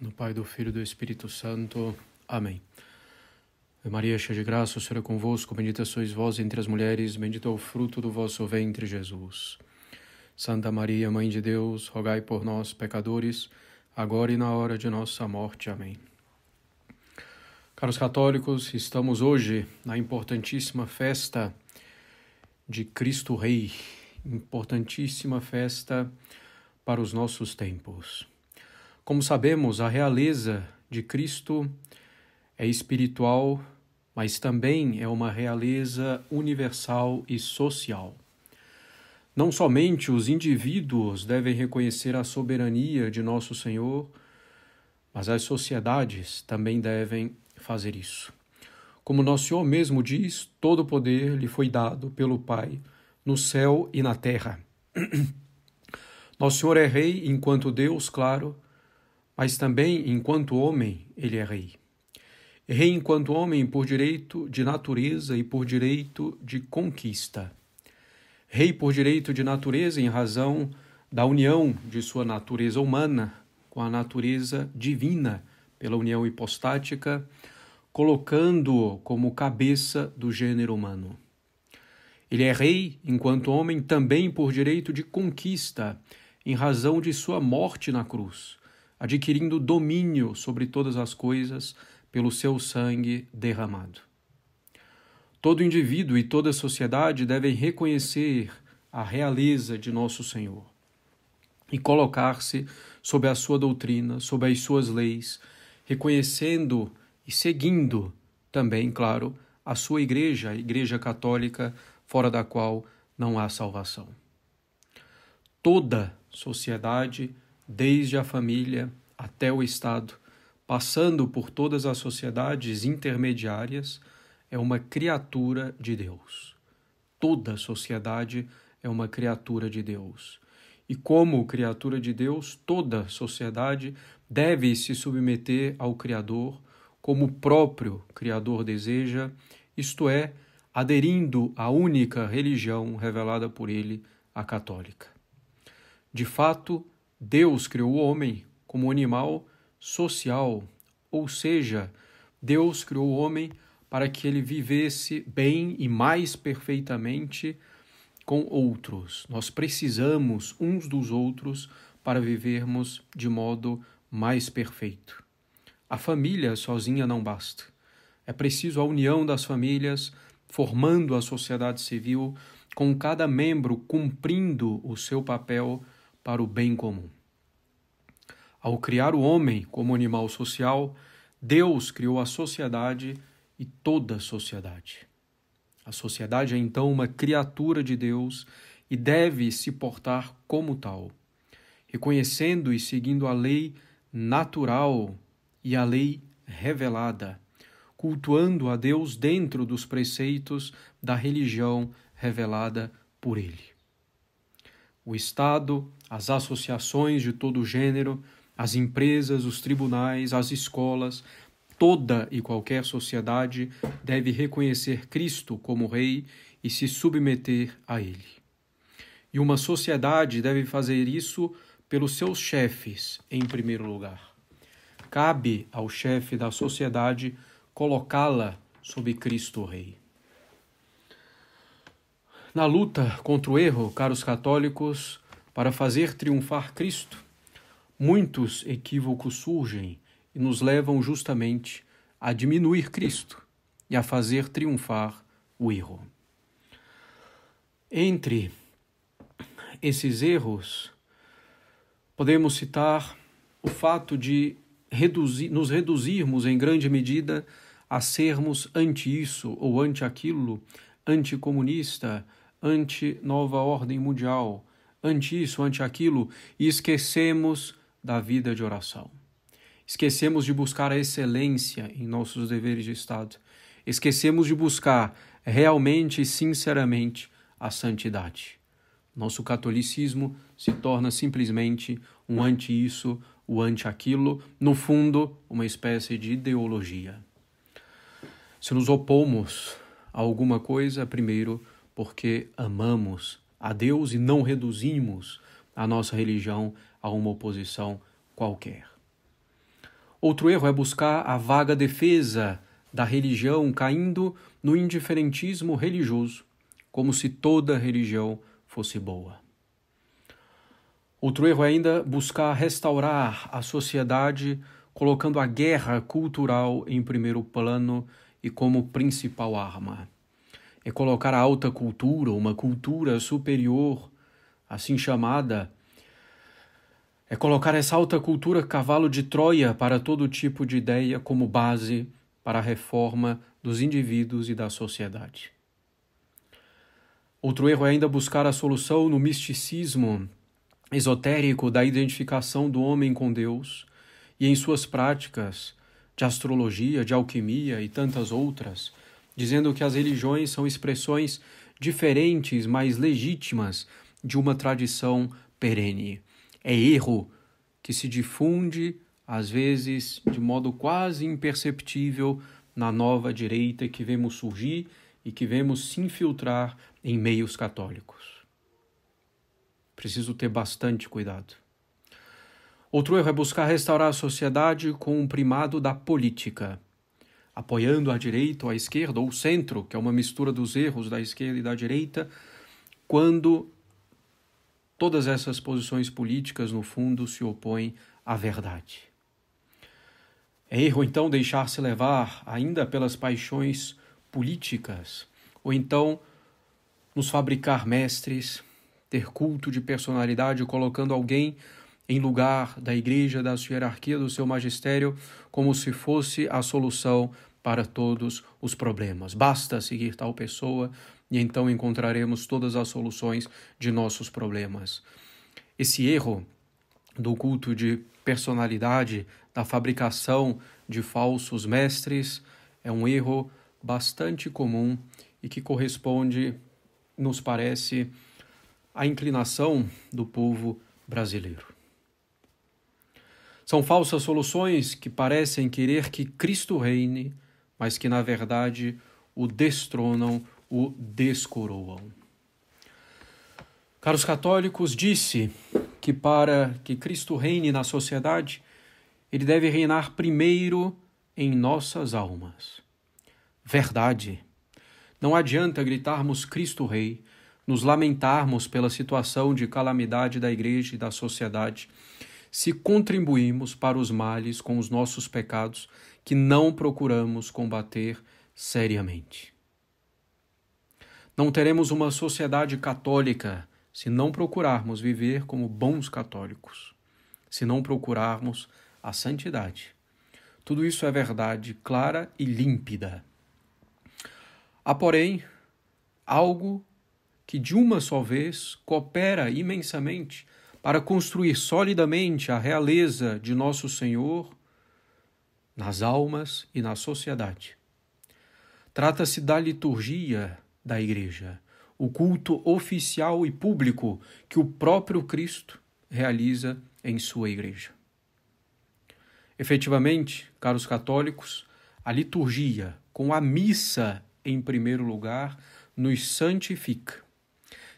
No Pai, do Filho e do Espírito Santo. Amém. Maria, cheia de graça, o Senhor é convosco, bendita sois vós entre as mulheres, bendito é o fruto do vosso ventre, Jesus. Santa Maria, Mãe de Deus, rogai por nós, pecadores, agora e na hora de nossa morte. Amém. Caros católicos, estamos hoje na importantíssima festa de Cristo Rei, importantíssima festa para os nossos tempos. Como sabemos, a realeza de Cristo é espiritual, mas também é uma realeza universal e social. Não somente os indivíduos devem reconhecer a soberania de nosso Senhor, mas as sociedades também devem fazer isso. Como nosso Senhor mesmo diz, todo poder lhe foi dado pelo Pai, no céu e na terra. nosso Senhor é Rei enquanto Deus, claro, mas também, enquanto homem, ele é rei. Rei enquanto homem por direito de natureza e por direito de conquista. Rei por direito de natureza em razão da união de sua natureza humana com a natureza divina pela união hipostática, colocando-o como cabeça do gênero humano. Ele é rei enquanto homem também por direito de conquista, em razão de sua morte na cruz, adquirindo domínio sobre todas as coisas pelo seu sangue derramado. Todo indivíduo e toda sociedade devem reconhecer a realeza de nosso Senhor e colocar-se sob a sua doutrina, sob as suas leis, reconhecendo e seguindo também, claro, a sua igreja, a Igreja Católica, fora da qual não há salvação. Toda sociedade desde a família até o Estado, passando por todas as sociedades intermediárias, é uma criatura de Deus. Toda sociedade é uma criatura de Deus. E como criatura de Deus, toda sociedade deve se submeter ao Criador, como o próprio Criador deseja, isto é, aderindo à única religião revelada por ele, a católica. De fato, Deus criou o homem como animal social, ou seja, Deus criou o homem para que ele vivesse bem e mais perfeitamente com outros. Nós precisamos uns dos outros para vivermos de modo mais perfeito. A família sozinha não basta. É preciso a união das famílias, formando a sociedade civil, com cada membro cumprindo o seu papel para o bem comum. Ao criar o homem como animal social, Deus criou a sociedade e toda a sociedade. A sociedade é então uma criatura de Deus e deve se portar como tal, reconhecendo e seguindo a lei natural e a lei revelada, cultuando a Deus dentro dos preceitos da religião revelada por Ele. O Estado, as associações de todo gênero, as empresas, os tribunais, as escolas, toda e qualquer sociedade deve reconhecer Cristo como Rei e se submeter a Ele. E uma sociedade deve fazer isso pelos seus chefes, em primeiro lugar. Cabe ao chefe da sociedade colocá-la sob Cristo Rei. Na luta contra o erro, caros católicos, para fazer triunfar Cristo, muitos equívocos surgem e nos levam justamente a diminuir Cristo e a fazer triunfar o erro. Entre esses erros, podemos citar o fato de reduzir, nos reduzirmos em grande medida a sermos anti isso ou anti aquilo, anticomunista, anti nova ordem mundial, anti isso, anti aquilo, e esquecemos da vida de oração. Esquecemos de buscar a excelência em nossos deveres de Estado. Esquecemos de buscar realmente e sinceramente a santidade. Nosso catolicismo se torna simplesmente um anti-isso, o anti-aquilo, no fundo, uma espécie de ideologia. Se nos opomos a alguma coisa, primeiro, porque amamos a Deus e não reduzimos a nossa religião a uma oposição qualquer. Outro erro é buscar a vaga defesa da religião, caindo no indiferentismo religioso, como se toda religião fosse boa. Outro erro é ainda buscar restaurar a sociedade, colocando a guerra cultural em primeiro plano e como principal arma. É colocar a alta cultura, uma cultura superior, assim chamada, é colocar essa alta cultura cavalo de Troia para todo tipo de ideia como base para a reforma dos indivíduos e da sociedade. Outro erro é ainda buscar a solução no misticismo esotérico da identificação do homem com Deus e em suas práticas de astrologia, de alquimia e tantas outras, dizendo que as religiões são expressões diferentes, mas legítimas de uma tradição perene. É erro que se difunde, às vezes, de modo quase imperceptível na nova direita que vemos surgir e que vemos se infiltrar em meios católicos. Preciso ter bastante cuidado. Outro erro é buscar restaurar a sociedade com o primado da política, apoiando a direita ou a esquerda, ou o centro, que é uma mistura dos erros da esquerda e da direita, quando todas essas posições políticas, no fundo, se opõem à verdade. É erro, então, deixar-se levar ainda pelas paixões políticas, ou então nos fabricar mestres, ter culto de personalidade, colocando alguém em lugar da igreja, da sua hierarquia, do seu magistério, como se fosse a solução para todos os problemas. Basta seguir tal pessoa e então encontraremos todas as soluções de nossos problemas. Esse erro do culto de personalidade, da fabricação de falsos mestres, é um erro bastante comum e que corresponde, nos parece, à inclinação do povo brasileiro. São falsas soluções que parecem querer que Cristo reine, mas que na verdade o destronam, o descoroam. Caros católicos, disse que para que Cristo reine na sociedade, ele deve reinar primeiro em nossas almas. Verdade. Não adianta gritarmos Cristo Rei, nos lamentarmos pela situação de calamidade da Igreja e da sociedade, se contribuímos para os males com os nossos pecados que não procuramos combater seriamente. Não teremos uma sociedade católica se não procurarmos viver como bons católicos, se não procurarmos a santidade. Tudo isso é verdade clara e límpida. Há, porém, algo que de uma só vez coopera imensamente para construir solidamente a realeza de nosso Senhor nas almas e na sociedade. Trata-se da liturgia da Igreja, o culto oficial e público que o próprio Cristo realiza em sua igreja. Efetivamente, caros católicos, a liturgia, com a missa em primeiro lugar, nos santifica.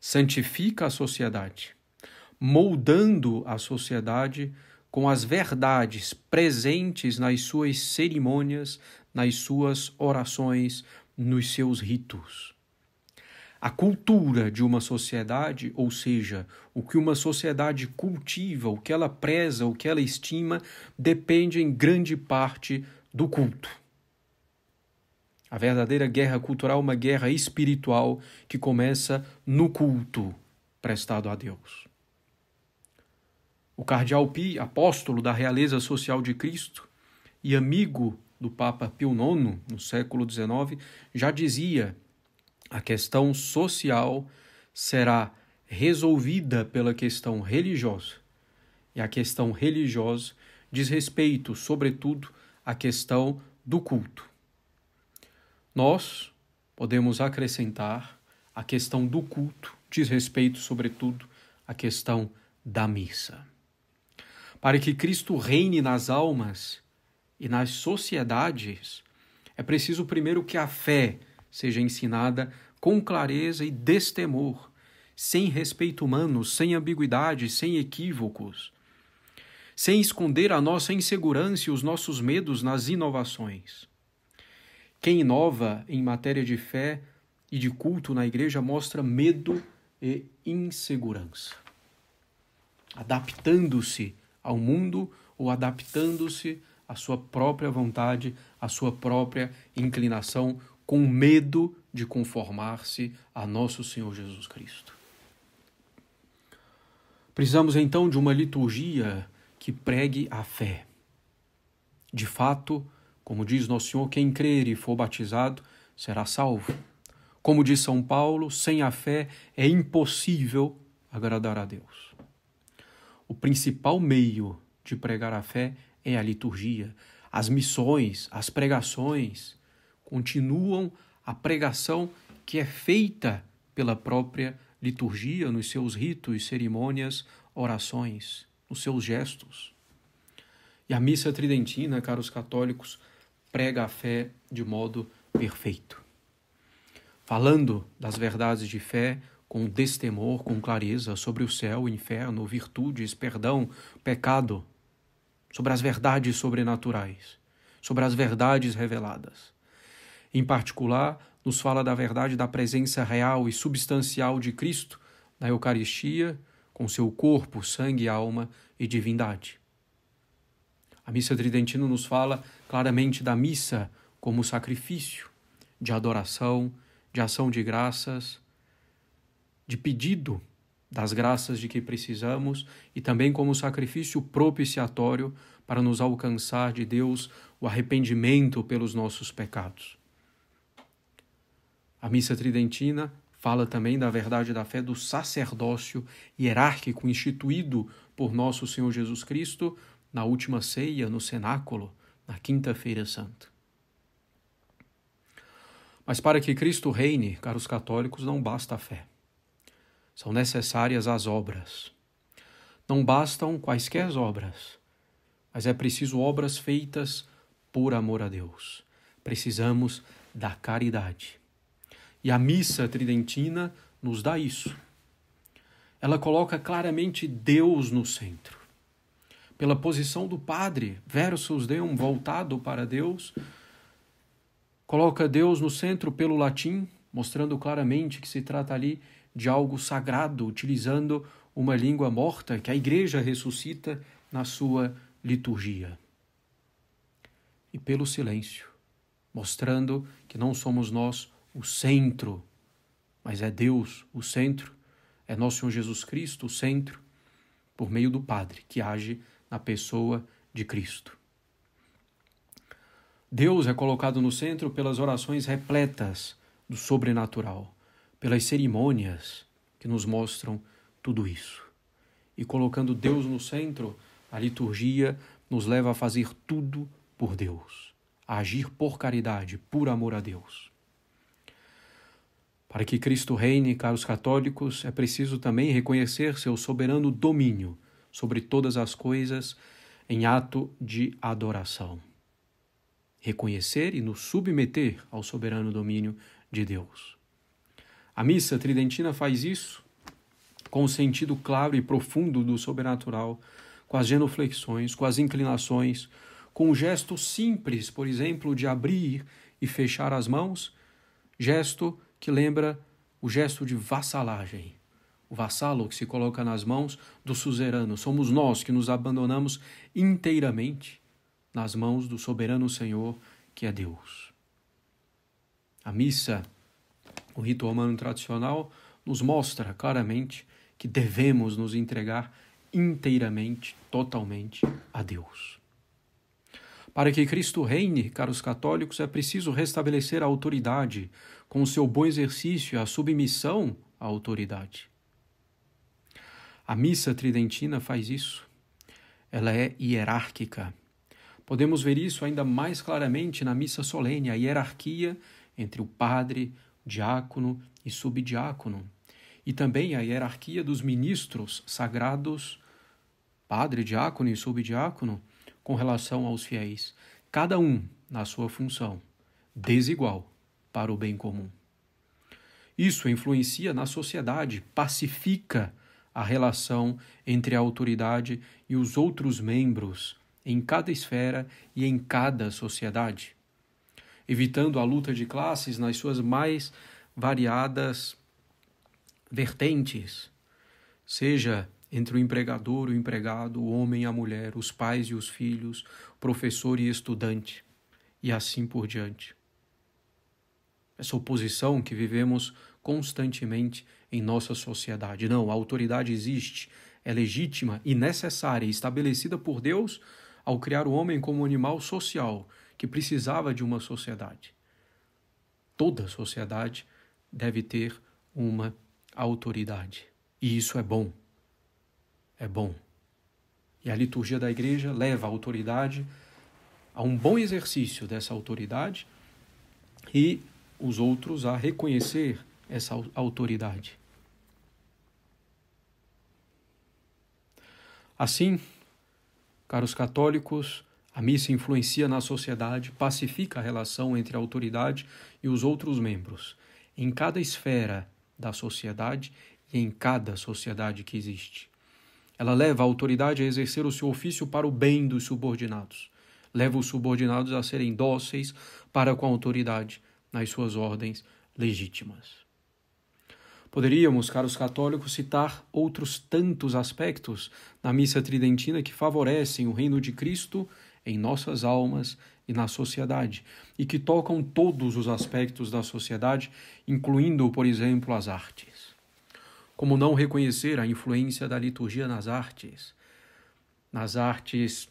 Santifica a sociedade, moldando a sociedade com as verdades presentes nas suas cerimônias, nas suas orações, nos seus ritos. A cultura de uma sociedade, ou seja, o que uma sociedade cultiva, o que ela preza, o que ela estima, depende em grande parte do culto. A verdadeira guerra cultural é uma guerra espiritual que começa no culto prestado a Deus. O cardeal Pi, apóstolo da realeza social de Cristo e amigo do Papa Pio IX no século XIX, já dizia a questão social será resolvida pela questão religiosa. E a questão religiosa diz respeito, sobretudo, à questão do culto. Nós podemos acrescentar a questão do culto, diz respeito, sobretudo, à questão da missa. Para que Cristo reine nas almas e nas sociedades, é preciso primeiro que a fé seja ensinada com clareza e destemor, sem respeito humano, sem ambiguidade, sem equívocos. sem esconder a nossa insegurança e os nossos medos nas inovações. Quem inova em matéria de fé e de culto na igreja mostra medo e insegurança, adaptando-se ao mundo ou adaptando-se à sua própria vontade, à sua própria inclinação, com medo de conformar-se a nosso Senhor Jesus Cristo. Precisamos então de uma liturgia que pregue a fé. De fato, como diz Nosso Senhor, quem crer e for batizado será salvo. Como diz São Paulo, sem a fé é impossível agradar a Deus. O principal meio de pregar a fé é a liturgia. As missões, as pregações continuam a pregação que é feita pela própria liturgia, nos seus ritos, cerimônias, orações, nos seus gestos. E a missa tridentina, caros católicos, prega a fé de modo perfeito. Falando das verdades de fé com destemor, com clareza sobre o céu, o inferno, virtudes, perdão, pecado, sobre as verdades sobrenaturais, sobre as verdades reveladas. Em particular, nos fala da verdade da presença real e substancial de Cristo na Eucaristia, com seu corpo, sangue, alma e divindade. A missa tridentina nos fala claramente da missa como sacrifício, de adoração, de ação de graças, de pedido das graças de que precisamos e também como sacrifício propiciatório para nos alcançar de Deus o arrependimento pelos nossos pecados. A missa tridentina fala também da verdade da fé do sacerdócio hierárquico instituído por nosso Senhor Jesus Cristo na última ceia, no cenáculo, na Quinta-feira Santa. Mas para que Cristo reine, caros católicos, não basta a fé. São necessárias as obras. Não bastam quaisquer obras, mas é preciso obras feitas por amor a Deus. Precisamos da caridade. E a missa tridentina nos dá isso. Ela coloca claramente Deus no centro. Pela posição do Padre versus Deum voltado para Deus, coloca Deus no centro pelo latim, mostrando claramente que se trata ali de algo sagrado, utilizando uma língua morta que a igreja ressuscita na sua liturgia. E pelo silêncio, mostrando que não somos nós o centro, mas é Deus o centro, é nosso Senhor Jesus Cristo o centro, por meio do Padre, que age na pessoa de Cristo. Deus é colocado no centro pelas orações repletas do sobrenatural pelas cerimônias que nos mostram tudo isso. E colocando Deus no centro, a liturgia nos leva a fazer tudo por Deus, a agir por caridade, por amor a Deus. Para que Cristo reine, caros católicos, é preciso também reconhecer seu soberano domínio sobre todas as coisas em ato de adoração. Reconhecer e nos submeter ao soberano domínio de Deus. A missa tridentina faz isso com o sentido claro e profundo do sobrenatural, com as genuflexões, com as inclinações, com o gesto simples, por exemplo, de abrir e fechar as mãos, gesto que lembra o gesto de vassalagem. O vassalo que se coloca nas mãos do suzerano. Somos nós que nos abandonamos inteiramente nas mãos do soberano Senhor, que é Deus. A missa o rito romano tradicional nos mostra claramente que devemos nos entregar inteiramente, totalmente a Deus. Para que Cristo reine, caros católicos, é preciso restabelecer a autoridade com o seu bom exercício e a submissão à autoridade. A missa tridentina faz isso. Ela é hierárquica. Podemos ver isso ainda mais claramente na missa solene, a hierarquia entre o padre, diácono e subdiácono, e também a hierarquia dos ministros sagrados, padre, diácono e subdiácono, com relação aos fiéis, cada um na sua função, desigual para o bem comum. Isso influencia na sociedade, pacifica a relação entre a autoridade e os outros membros em cada esfera e em cada sociedade, evitando a luta de classes nas suas mais variadas vertentes, seja entre o empregador e o empregado, o homem e a mulher, os pais e os filhos, professor e estudante, e assim por diante. Essa oposição que vivemos constantemente em nossa sociedade. Não, a autoridade existe, é legítima e necessária, estabelecida por Deus ao criar o homem como um animal social que precisava de uma sociedade. Toda sociedade deve ter uma autoridade. E isso é bom. É bom. E a liturgia da igreja leva a autoridade a um bom exercício dessa autoridade e os outros a reconhecer essa autoridade. Assim, caros católicos, a missa influencia na sociedade, pacifica a relação entre a autoridade e os outros membros, em cada esfera da sociedade e em cada sociedade que existe. Ela leva a autoridade a exercer o seu ofício para o bem dos subordinados. Leva os subordinados a serem dóceis para com a autoridade nas suas ordens legítimas. Poderíamos, caros católicos, citar outros tantos aspectos na missa tridentina que favorecem o reino de Cristo em nossas almas e na sociedade, e que tocam todos os aspectos da sociedade, incluindo, por exemplo, as artes. Como não reconhecer a influência da liturgia nas artes? Nas artes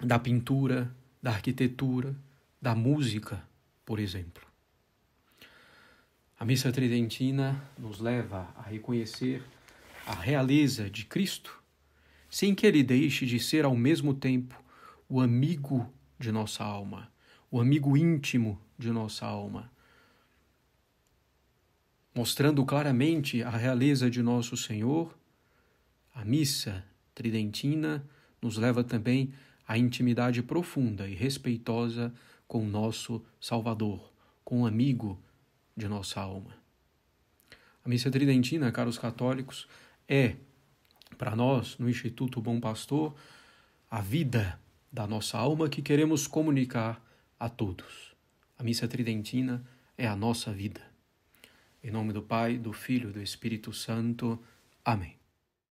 da pintura, da arquitetura, da música, por exemplo. A missa tridentina nos leva a reconhecer a realeza de Cristo, sem que ele deixe de ser ao mesmo tempo o amigo de nossa alma, o amigo íntimo de nossa alma, mostrando claramente a realeza de nosso Senhor. A missa tridentina nos leva também à intimidade profunda e respeitosa com nosso Salvador, com o amigo de nossa alma. A missa tridentina, caros católicos, é, para nós, no Instituto Bom Pastor, a vida da nossa alma que queremos comunicar a todos. A missa tridentina é a nossa vida. Em nome do Pai, do Filho e do Espírito Santo. Amém.